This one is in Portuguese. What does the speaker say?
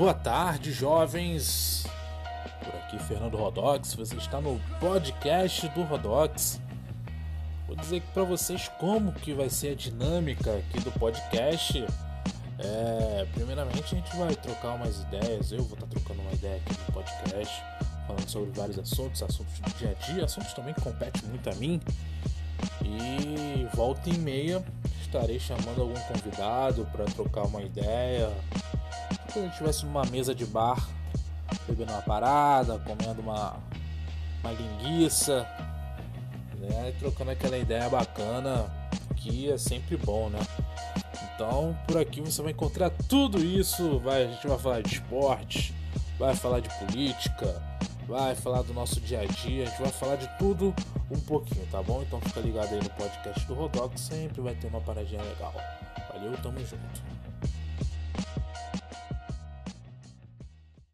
Boa tarde, jovens. Por aqui, Fernando Rodox. Você está no podcast do Rodox. Vou dizer para vocês como que vai ser a dinâmica aqui do podcast. É, primeiramente, a gente vai trocar umas ideias. Eu vou estar trocando uma ideia aqui no podcast, falando sobre vários assuntos, assuntos do dia a dia, assuntos também que competem muito a mim. E volta e meia estarei chamando algum convidado para trocar uma ideia. Se a gente estivesse numa mesa de bar, bebendo uma parada, comendo uma, uma linguiça, né? trocando aquela ideia bacana que é sempre bom, né? Então, por aqui você vai encontrar tudo isso. Vai, a gente vai falar de esporte, vai falar de política, vai falar do nosso dia a dia, a gente vai falar de tudo um pouquinho, tá bom? Então fica ligado aí no podcast do Rodox, sempre vai ter uma paradinha legal. Valeu, tamo junto.